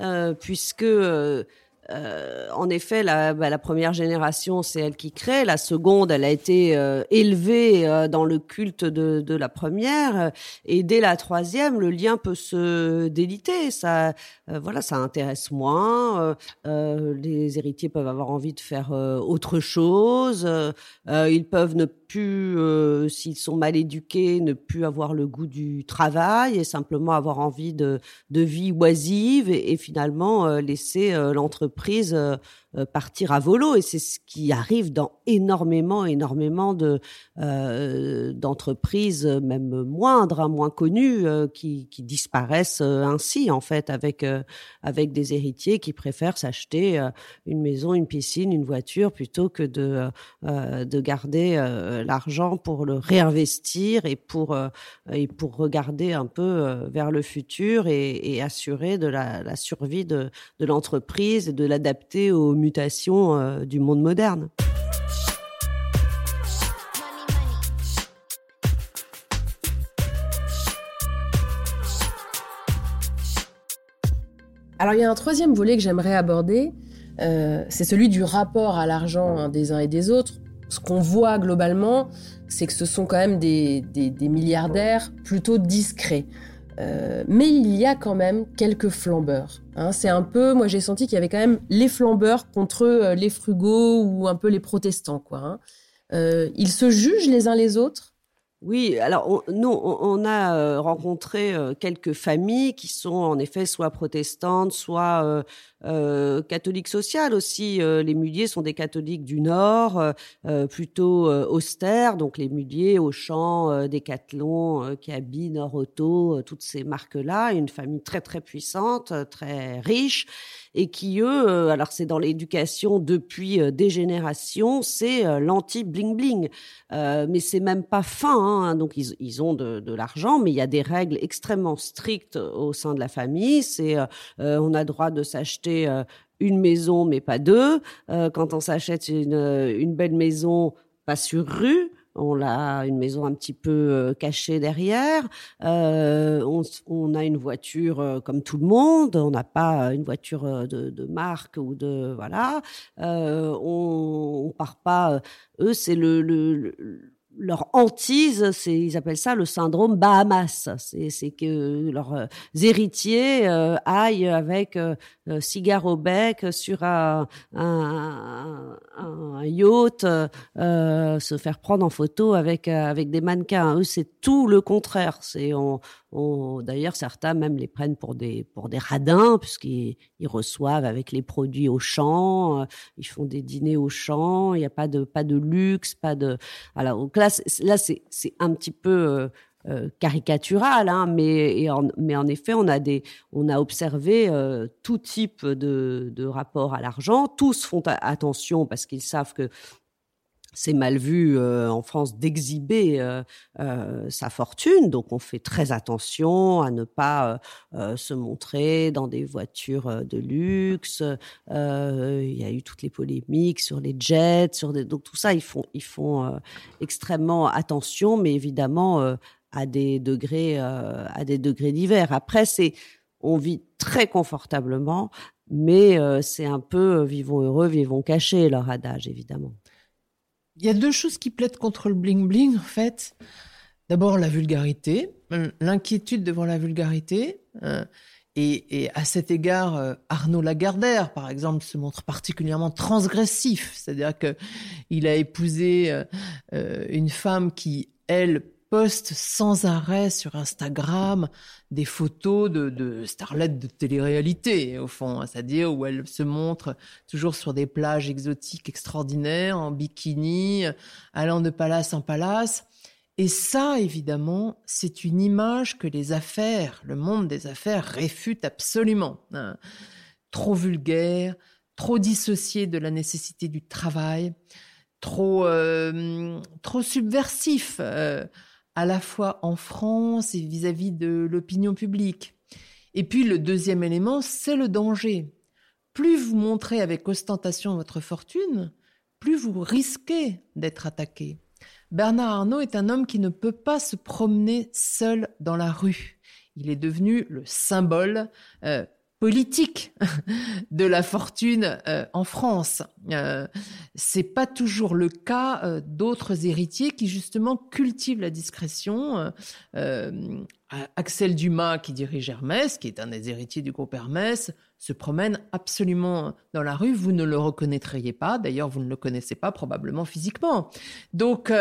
C: euh, puisque euh, en effet, la, bah, la, première génération, c'est elle qui crée. La seconde, elle a été euh, élevée euh, dans le culte de, de, la première. Et dès la troisième, le lien peut se déliter. Ça, voilà, ça intéresse moins. les héritiers peuvent avoir envie de faire autre chose. ils peuvent ne plus, s'ils sont mal éduqués, ne plus avoir le goût du travail et simplement avoir envie de, de vie oisive et finalement laisser l'entreprise prise euh, euh, partir à volo. Et c'est ce qui arrive dans énormément énormément de euh, d'entreprises même moindres hein, moins connues euh, qui, qui disparaissent ainsi en fait avec avec des héritiers qui préfèrent s'acheter une maison une piscine une voiture plutôt que de de garder l'argent pour le réinvestir et pour et pour regarder un peu vers le futur et, et assurer de la, la survie de de l'entreprise et de l'adapter aux mutation euh, du monde moderne.
A: Alors il y a un troisième volet que j'aimerais aborder, euh, c'est celui du rapport à l'argent hein, des uns et des autres. Ce qu'on voit globalement, c'est que ce sont quand même des milliardaires plutôt discrets. Euh, mais il y a quand même quelques flambeurs. Hein. c'est un peu, moi j'ai senti qu'il y avait quand même les flambeurs contre euh, les frugaux ou un peu les protestants. Hein. Euh, ils se jugent les uns les autres
C: oui, alors nous, on, a euh, rencontré euh, quelques familles qui sont en effet soit protestantes, soit euh, catholiques sociales aussi. les Muliers sont des catholiques du Nord, plutôt austères, donc les Muliers, Auchan, Decathlon, Kaby, Nord Auto, toutes ces marques-là, une famille très très puissante, très riche et qui eux, euh, alors c'est dans l'éducation depuis euh, des générations, c'est euh, l'anti bling bling, mais c'est même pas fin. Hein, donc ils, ils ont de, de l'argent, mais il y a des règles extrêmement strictes au sein de la famille. C'est on a droit de s'acheter une maison, mais pas deux. quand on s'achète une, une belle maison, pas sur rue. On a une maison un petit peu euh, cachée derrière. Euh, on, a une voiture euh, comme tout le monde. On n'a pas une voiture de, marque ou de voilà. on, on part pas. eux, c'est le, le leur hantise, ils appellent ça le syndrome Bahamas. C'est que leurs euh, héritiers euh, aillent avec euh, cigare au bec sur un, un, un yacht, euh, se faire prendre en photo avec avec des mannequins. Eux, c'est tout le contraire. On, D'ailleurs, certains même les prennent pour des pour des radins puisqu'ils ils reçoivent avec les produits au champ, ils font des dîners au champ. Il n'y a pas de pas de luxe, pas de voilà. Donc là, là c'est c'est un petit peu euh, euh, caricatural, hein, mais, en, mais en effet, on a, des, on a observé euh, tout type de, de rapport à l'argent. Tous font attention parce qu'ils savent que c'est mal vu euh, en France d'exhiber euh, euh, sa fortune, donc on fait très attention à ne pas se montrer dans des voitures de luxe. Il y a eu toutes les polémiques sur les jets, sur des... donc tout ça ils font ils font extrêmement attention, mais évidemment à des degrés à des degrés divers. Après c'est on vit très confortablement, mais c'est un peu vivons heureux, vivons cachés leur adage évidemment.
B: Il y a deux choses qui plaident contre le bling-bling, en fait. D'abord, la vulgarité, l'inquiétude devant la vulgarité. Hein. et, à cet égard, euh, Arnaud Lagardère, par exemple, se montre particulièrement transgressif. C'est-à-dire que il a épousé euh, euh, une femme qui, elle, poste sans arrêt sur Instagram des photos de, de starlettes de télé-réalité, au fond, hein, c'est-à-dire où elle se montre toujours sur des plages exotiques extraordinaires, en bikini, allant de palace en palace. Et ça, évidemment, c'est une image que les affaires, le monde des affaires réfute absolument. Hein. Trop vulgaire, trop dissocié de la nécessité du travail, trop, euh, trop subversif. Euh, à la fois en France et vis-à-vis de l'opinion publique. Et puis le deuxième élément, c'est le danger. Plus vous montrez avec ostentation votre fortune, plus vous risquez d'être attaqué. Bernard Arnault est un homme qui ne peut pas se promener seul dans la rue. Il est devenu le symbole euh, politique de la fortune euh, en France. Euh, c'est pas toujours le cas euh, d'autres héritiers qui justement cultivent la discrétion. Euh, Axel Dumas, qui dirige Hermès, qui est un des héritiers du groupe Hermès, se promène absolument dans la rue. Vous ne le reconnaîtriez pas. D'ailleurs, vous ne le connaissez pas probablement physiquement. Donc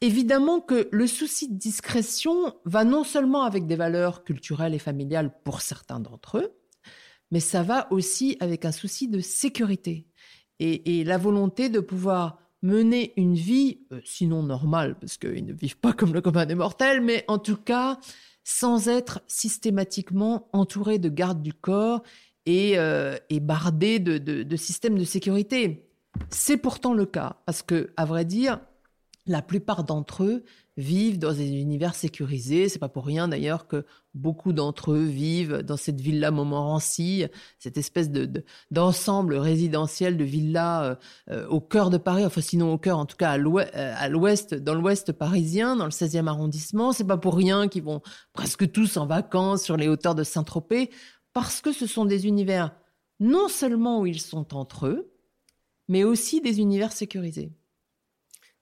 B: Évidemment que le souci de discrétion va non seulement avec des valeurs culturelles et familiales pour certains d'entre eux, mais ça va aussi avec un souci de sécurité et, la volonté de pouvoir mener une vie, euh, sinon normale, parce qu'ils ne vivent pas comme le commun des mortels, mais en tout cas sans être systématiquement entourés de gardes du corps et, euh, bardés de, de systèmes de sécurité. C'est pourtant le cas, parce que, à vrai dire, la plupart d'entre eux vivent dans des univers sécurisés. C'est pas pour rien d'ailleurs que beaucoup d'entre eux vivent dans cette villa Montmorency, cette espèce de d'ensemble résidentiel de villas euh, euh, au cœur de Paris, enfin sinon au cœur, en tout cas euh, à l'ouest, dans l'ouest parisien, dans le 16e arrondissement. C'est pas pour rien qu'ils vont presque tous en vacances sur les hauteurs de Saint-Tropez, parce que ce sont des univers non seulement où ils sont entre eux, mais aussi des univers sécurisés.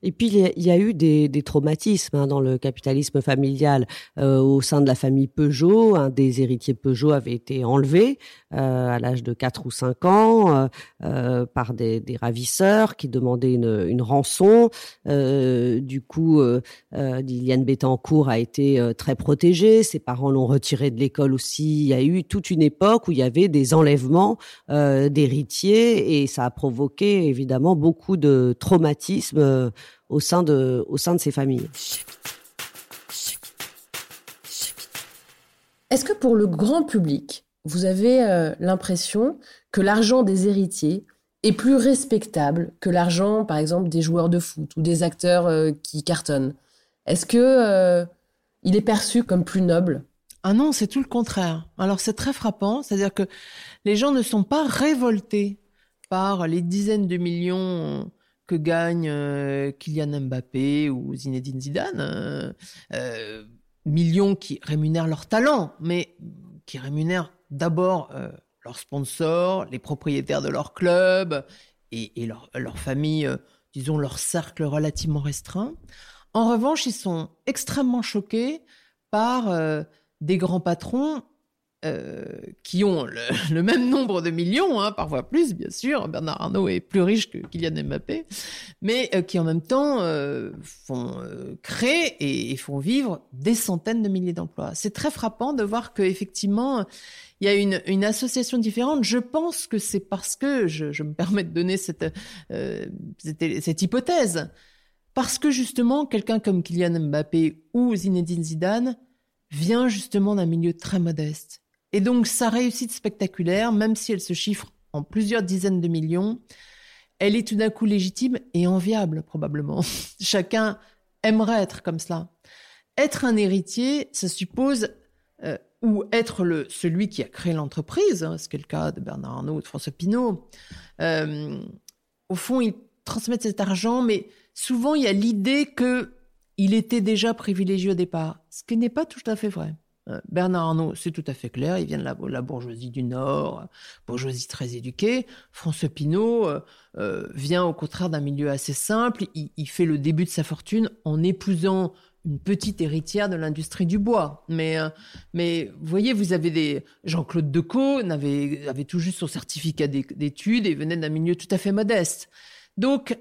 C: Et puis il y a eu des, des traumatismes hein, dans le capitalisme familial euh, au sein de la famille Peugeot. Un des héritiers Peugeot avait été enlevé euh, à l'âge de 4 ou 5 ans euh, euh, par des, des, ravisseurs qui demandaient une, une rançon. Euh, du coup, euh, Liliane Bettencourt a été très protégée. Ses parents l'ont retirée de l'école aussi. Il y a eu toute une époque où il y avait des enlèvements d'héritiers et ça a provoqué évidemment beaucoup de traumatismes au sein de, au sein de ces familles.
A: Est-ce que pour le grand public, vous avez euh, l'impression que l'argent des héritiers est plus respectable que l'argent, par exemple, des joueurs de foot ou des acteurs euh, qui cartonnent? Est-ce que euh, il est perçu comme plus noble?
B: Ah non, c'est tout le contraire. Alors c'est très frappant, c'est-à-dire que les gens ne sont pas révoltés par les dizaines de millions que gagne euh, Kylian Mbappé ou Zinedine Zidane, euh, euh, millions qui rémunèrent leur talent, mais qui rémunèrent d'abord leurs sponsors, les propriétaires de leur club et, leur, leur, famille, disons leur cercle relativement restreint. En revanche, ils sont extrêmement choqués par des grands patrons euh, qui ont le, même nombre de millions, hein, parfois plus bien sûr. Bernard Arnault est plus riche que Kylian Mbappé, mais euh, qui en même temps euh, font créer et, font vivre des centaines de milliers d'emplois. C'est très frappant de voir que effectivement il y a une, association différente. Je pense que c'est parce que je, me permets de donner cette hypothèse parce que justement quelqu'un comme Kylian Mbappé ou Zinedine Zidane vient justement d'un milieu très modeste et donc sa réussite spectaculaire, même si elle se chiffre en plusieurs dizaines de millions, elle est tout d'un coup légitime et enviable probablement. Chacun aimerait être comme cela. Être un héritier, ça suppose euh, ou être le celui qui a créé l'entreprise, hein, ce qui est le cas de Bernard Arnault de François Pinault. Euh, au fond, ils transmettent cet argent, mais souvent il y a l'idée que il était déjà privilégié au départ, ce qui n'est pas tout à fait vrai. Euh, Bernard Arnault, c'est tout à fait clair, il vient de la, bourgeoisie du Nord, bourgeoisie très éduquée. François Pinault euh, euh, vient au contraire d'un milieu assez simple. Il, fait le début de sa fortune en épousant une petite héritière de l'industrie du bois. Mais, mais vous voyez, vous avez des Jean-Claude Decaux avait, avait tout juste son certificat d'études et venait d'un milieu tout à fait modeste. Donc,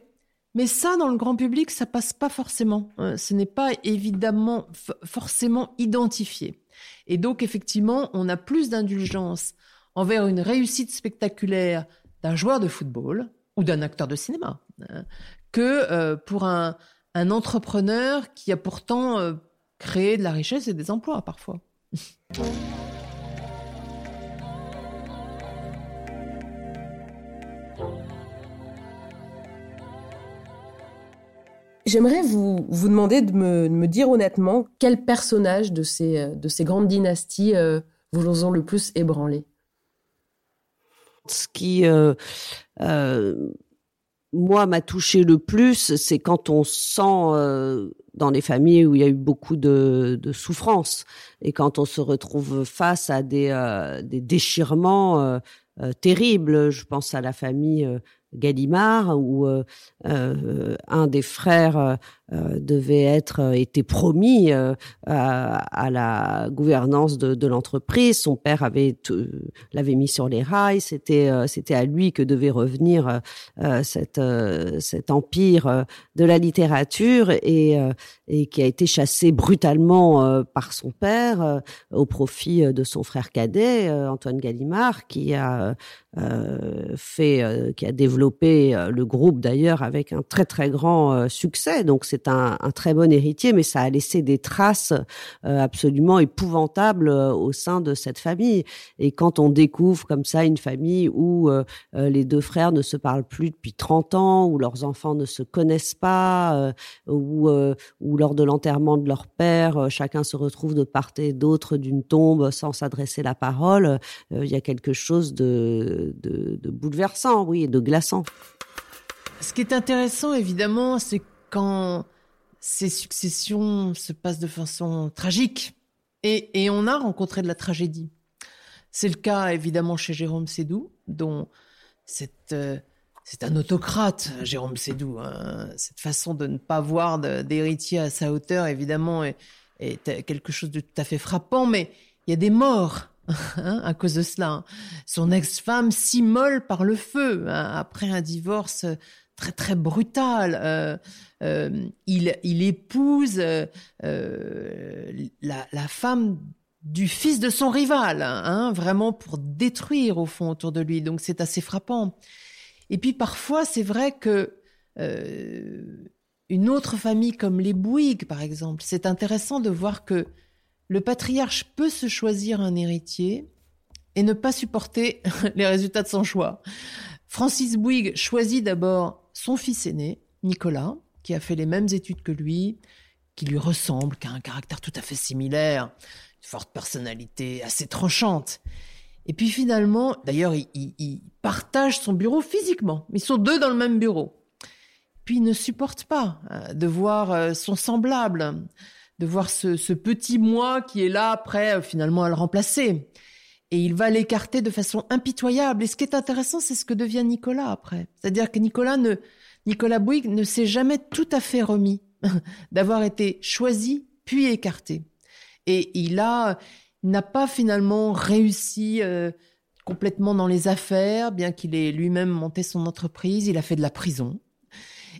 B: Mais ça, dans le grand public, ça passe pas forcément. Euh, ce n'est pas évidemment forcément identifié. Et donc, effectivement, on a plus d'indulgence envers une réussite spectaculaire d'un joueur de football ou d'un acteur de cinéma hein, que euh, pour un, entrepreneur qui a pourtant euh, créé de la richesse et des emplois parfois.
A: J'aimerais vous, demander de me, dire honnêtement quel personnage de ces, de ces grandes dynasties euh, vous ont le plus ébranlé.
C: Ce qui, euh, euh, moi, m'a touché le plus, c'est quand on sent dans les familles où il y a eu beaucoup de, de souffrance et quand on se retrouve face à des, des déchirements terribles. Je pense à la famille Gallimard où un des frères euh, devait être euh, été promis euh, à, la gouvernance de, l'entreprise. Son père avait l'avait mis sur les rails. C'était c'était à lui que devait revenir cet empire de la littérature et et qui a été chassé brutalement par son père au profit de son frère cadet Antoine Gallimard qui a fait qui a développé le groupe d'ailleurs avec un très très grand succès. Donc c'est un, très bon héritier, mais ça a laissé des traces euh, absolument épouvantables euh, au sein de cette famille. Et quand on découvre comme ça une famille où euh, les deux frères ne se parlent plus depuis 30 ans, où leurs enfants ne se connaissent pas, où, lors de l'enterrement de leur père, chacun se retrouve de part et d'autre d'une tombe sans s'adresser la parole, il y a quelque chose de bouleversant, oui, et de glaçant.
B: Ce qui est intéressant, évidemment, c'est quand ces successions se passent de façon tragique. Et, on a rencontré de la tragédie. C'est le cas évidemment chez Jérôme Sédou, dont euh, c'est un autocrate, Jérôme Sédou. Hein. Cette façon de ne pas voir d'héritier à sa hauteur, évidemment, est, quelque chose de tout à fait frappant. Mais il y a des morts hein, à cause de cela. Son ex-femme s'immole par le feu hein, après un divorce très très brutal. Euh, euh, il, il, épouse euh, la, la, femme du fils de son rival, hein, vraiment pour détruire au fond autour de lui. Donc c'est assez frappant. Et puis parfois c'est vrai que une autre famille comme les Bouygues par exemple, c'est intéressant de voir que le patriarche peut se choisir un héritier et ne pas supporter les résultats de son choix. Francis Bouygues choisit d'abord son fils aîné, Nicolas, qui a fait les mêmes études que lui, qui lui ressemble, qui a un caractère tout à fait similaire, une forte personnalité assez tranchante. Et puis finalement, d'ailleurs, il, partage son bureau physiquement. Ils sont deux dans le même bureau. Puis il ne supporte pas euh, de voir euh, son semblable, de voir ce, petit moi qui est là prêt euh, finalement à le remplacer et il va l'écarter de façon impitoyable. Et ce qui est intéressant, c'est ce que devient Nicolas après. C'est-à-dire que Nicolas ne, Nicolas Bouygues ne s'est jamais tout à fait remis d'avoir été choisi puis écarté. Et il a, n'a pas finalement réussi euh, complètement dans les affaires, bien qu'il ait lui-même monté son entreprise. Il a fait de la prison.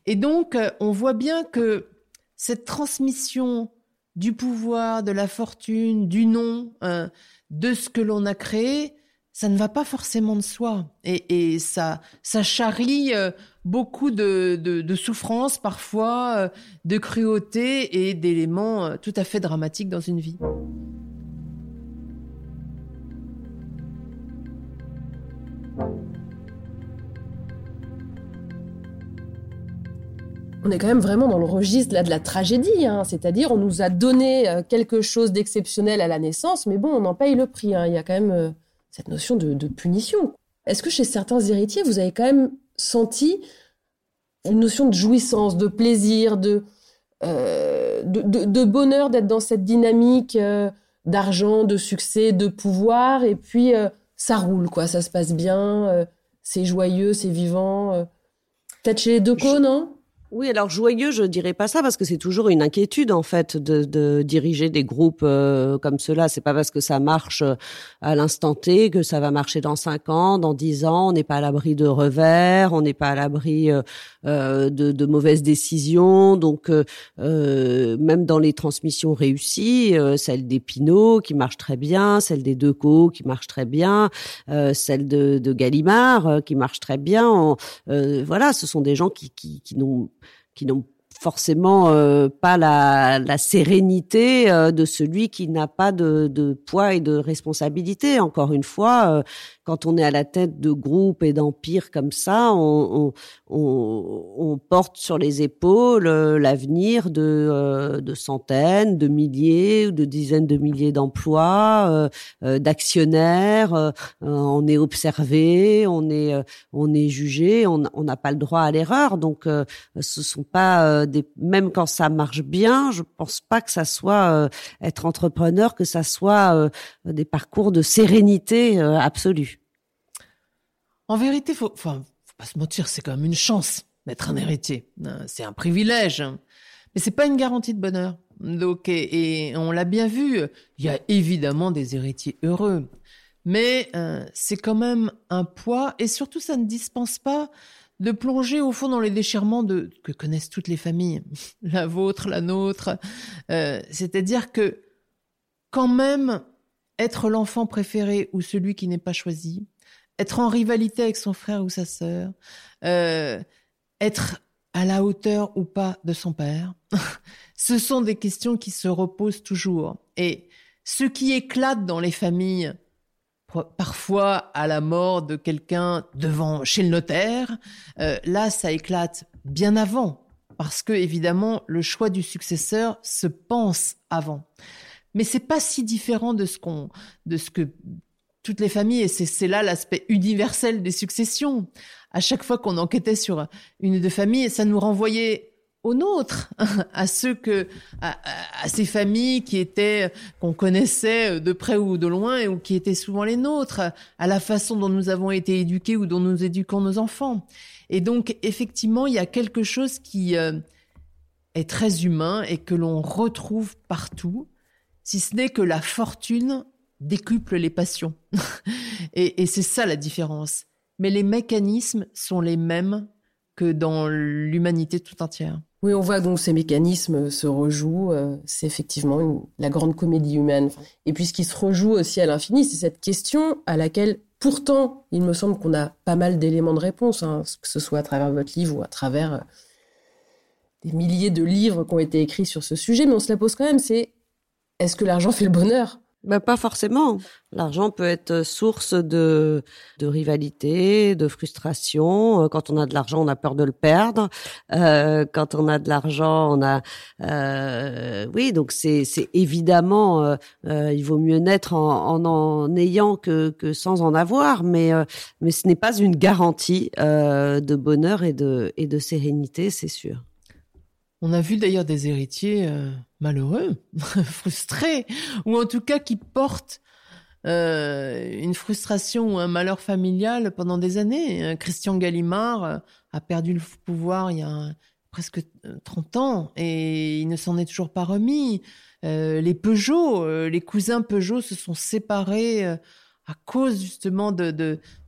B: Et donc, euh, on voit bien que cette transmission du pouvoir, de la fortune, du nom, euh, de ce que l'on a créé, ça ne va pas forcément de soi. Et, ça, ça charrie euh, beaucoup de, de, souffrances, parfois, euh, de cruauté et d'éléments euh, tout à fait dramatiques dans une vie.
A: On est quand même vraiment dans le registre là, de la tragédie. Hein. C'est-à-dire, on nous a donné euh, quelque chose d'exceptionnel à la naissance, mais bon, on en paye le prix. Hein. Il y a quand même euh, cette notion de, punition. Est-ce que chez certains héritiers, vous avez quand même senti une notion de jouissance, de plaisir, de, euh, de, bonheur d'être dans cette dynamique d'argent, de succès, de pouvoir, et puis ça roule, quoi, ça se passe bien, c'est joyeux, c'est vivant. Peut-être chez les deux non
C: Oui, alors joyeux, je dirais pas ça parce que c'est toujours une inquiétude en fait de, de diriger des groupes euh, comme cela. C'est pas parce que ça marche euh, à l'instant T que ça va marcher dans cinq ans, dans dix ans. On n'est pas à l'abri de revers, on n'est pas à l'abri euh, de, de, mauvaises décisions. Donc même dans les transmissions réussies, celle des Pinot qui marche très bien, celle des Decaux qui marche très bien, celle de, de Gallimard qui marche très bien. voilà, ce sont des gens qui, qui, qui n'ont qui n'ont forcément euh, pas la, sérénité euh, de celui qui n'a pas de, de, poids et de responsabilité. Encore une fois, euh, quand on est à la tête de groupes et d'empires comme ça, on, on, on, porte sur les épaules euh, l'avenir de, euh, de, centaines, de milliers ou de dizaines de milliers d'emplois, euh, d'actionnaires. on est observé, on est, on est jugé, on n'a pas le droit à l'erreur. Donc, ce sont pas des, même quand ça marche bien, je pense pas que ça soit être entrepreneur, que ça soit des parcours de sérénité absolue.
B: En vérité, faut, enfin, faut pas se mentir, c'est quand même une chance d'être un héritier. Hein, c'est un privilège, hein. mais c'est pas une garantie de bonheur. Donc, et, on l'a bien vu, il y a évidemment des héritiers heureux, mais euh, c'est quand même un poids, et surtout, ça ne dispense pas de plonger au fond dans les déchirements de que connaissent toutes les familles, la vôtre, la nôtre. Euh, c'est-à-dire que quand même être l'enfant préféré ou celui qui n'est pas choisi, être en rivalité avec son frère ou sa sœur, euh, être à la hauteur ou pas de son père. Ce sont des questions qui se reposent toujours. Et ce qui éclate dans les familles, parfois à la mort de quelqu'un devant chez le notaire, euh, là ça éclate bien avant, parce que évidemment le choix du successeur se pense avant. Mais c'est pas si différent de ce qu'on, de ce que toutes les familles, et c'est là l'aspect universel des successions. À chaque fois qu'on enquêtait sur une de familles, ça nous renvoyait aux nôtres, à ceux que, à, ces familles qui étaient, qu'on connaissait de près ou de loin, ou qui étaient souvent les nôtres, à la façon dont nous avons été éduqués ou dont nous éduquons nos enfants. Et donc, effectivement, il y a quelque chose qui euh, est très humain et que l'on retrouve partout, si ce n'est que la fortune décuple les passions. et, c'est ça la différence. Mais les mécanismes sont les mêmes que dans l'humanité tout entière.
A: Oui, on voit donc ces mécanismes se rejouent. Euh, c'est effectivement la grande comédie humaine. Et puis ce qui se rejoue aussi à l'infini, c'est cette question à laquelle, pourtant, il me semble qu'on a pas mal d'éléments de réponse, hein, que ce soit à travers votre livre ou à travers euh, des milliers de livres qui ont été écrits sur ce sujet, mais on se la pose quand même, c'est est-ce que l'argent fait le bonheur?
C: Ben, pas forcément. L'argent peut être source de, de rivalité, de frustration. Euh, quand on a de l'argent, on a peur de le perdre. Euh, quand on a de l'argent, on a, euh, oui, donc c'est, c'est évidemment, euh, euh il vaut mieux naître en, en, en ayant que, que sans en avoir, mais euh, mais ce n'est pas une garantie de bonheur et de et de sérénité, c'est sûr.
B: On a vu d'ailleurs des héritiers euh, malheureux, frustrés, ou en tout cas qui portent euh, une frustration ou un malheur familial pendant des années. Euh, Christian Gallimard a perdu le pouvoir il y a presque 30 ans et il ne s'en est toujours pas remis. les Peugeot, les cousins Peugeot se sont séparés à cause justement de,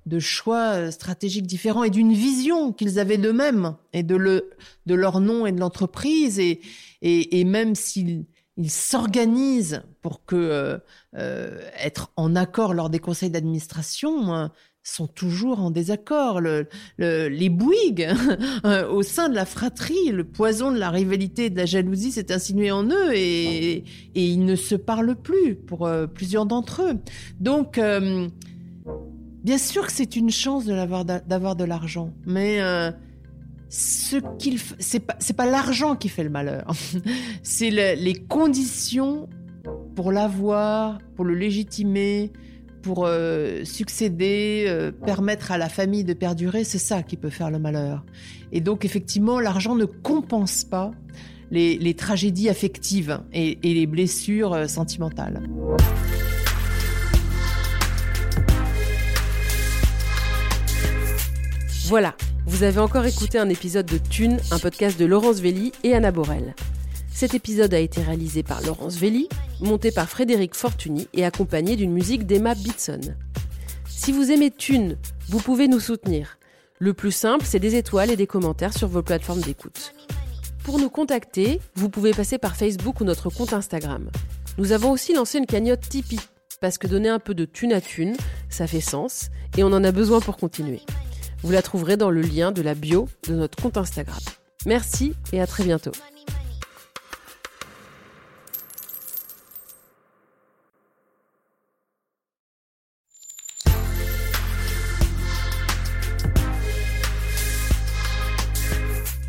B: de choix euh, stratégiques différents et d'une vision qu'ils avaient d'eux-mêmes et de, le, de leur nom et de l'entreprise. Et, et, et, même s'ils ils s'organisent pour que euh, euh être en accord lors des conseils d'administration hein, sont toujours en désaccord. Le, le, les Bouygues, euh, au sein de la fratrie, le poison de la rivalité et de la jalousie s'est insinué en eux et, ils ne se parlent plus pour plusieurs d'entre eux. Donc, Bien sûr que c'est une chance d'avoir de l'argent, mais euh, ce qu'il pas l'argent qui fait le malheur, c'est les conditions pour l'avoir, pour le légitimer, pour euh, succéder, euh, permettre à la famille de perdurer, c'est ça qui peut faire le malheur. Et donc effectivement, l'argent ne compense pas les, tragédies affectives et les blessures sentimentales.
D: Voilà,
A: Vous avez encore écouté un épisode de Thune, un podcast de Laurence Velli et Anna Borel. Cet épisode a été réalisé par Laurence Velli, monté par Frédéric Fortuny et accompagné d'une musique d'Emma Bitson. Si vous aimez Thune, vous pouvez nous soutenir. Le plus simple, c'est des étoiles et des commentaires sur vos plateformes d'écoute. Pour nous contacter, vous pouvez passer par Facebook ou notre compte Instagram. Nous avons aussi lancé une cagnotte Tipeee, parce que donner un peu de thune à thune, ça fait sens, et on en a besoin pour continuer. Vous la trouverez dans le lien de la bio de notre compte Instagram. Merci et à très bientôt.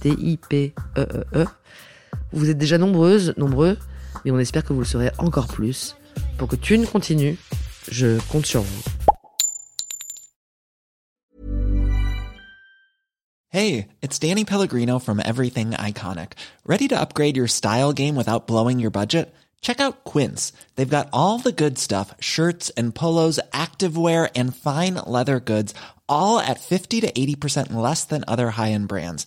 E: T-I-P-E-E-E. Vous êtes déjà nombreuses, nombreux, mais on espère que vous le serez encore plus. Pour que Thune continue, je compte sur vous.
F: Hey, it's Danny Pellegrino from Everything Iconic. Ready to upgrade your style game without blowing your budget? Check out Quince. They've got all the good stuff shirts and polos, activewear, and fine leather goods, all at 50 to 80% less than other high end brands.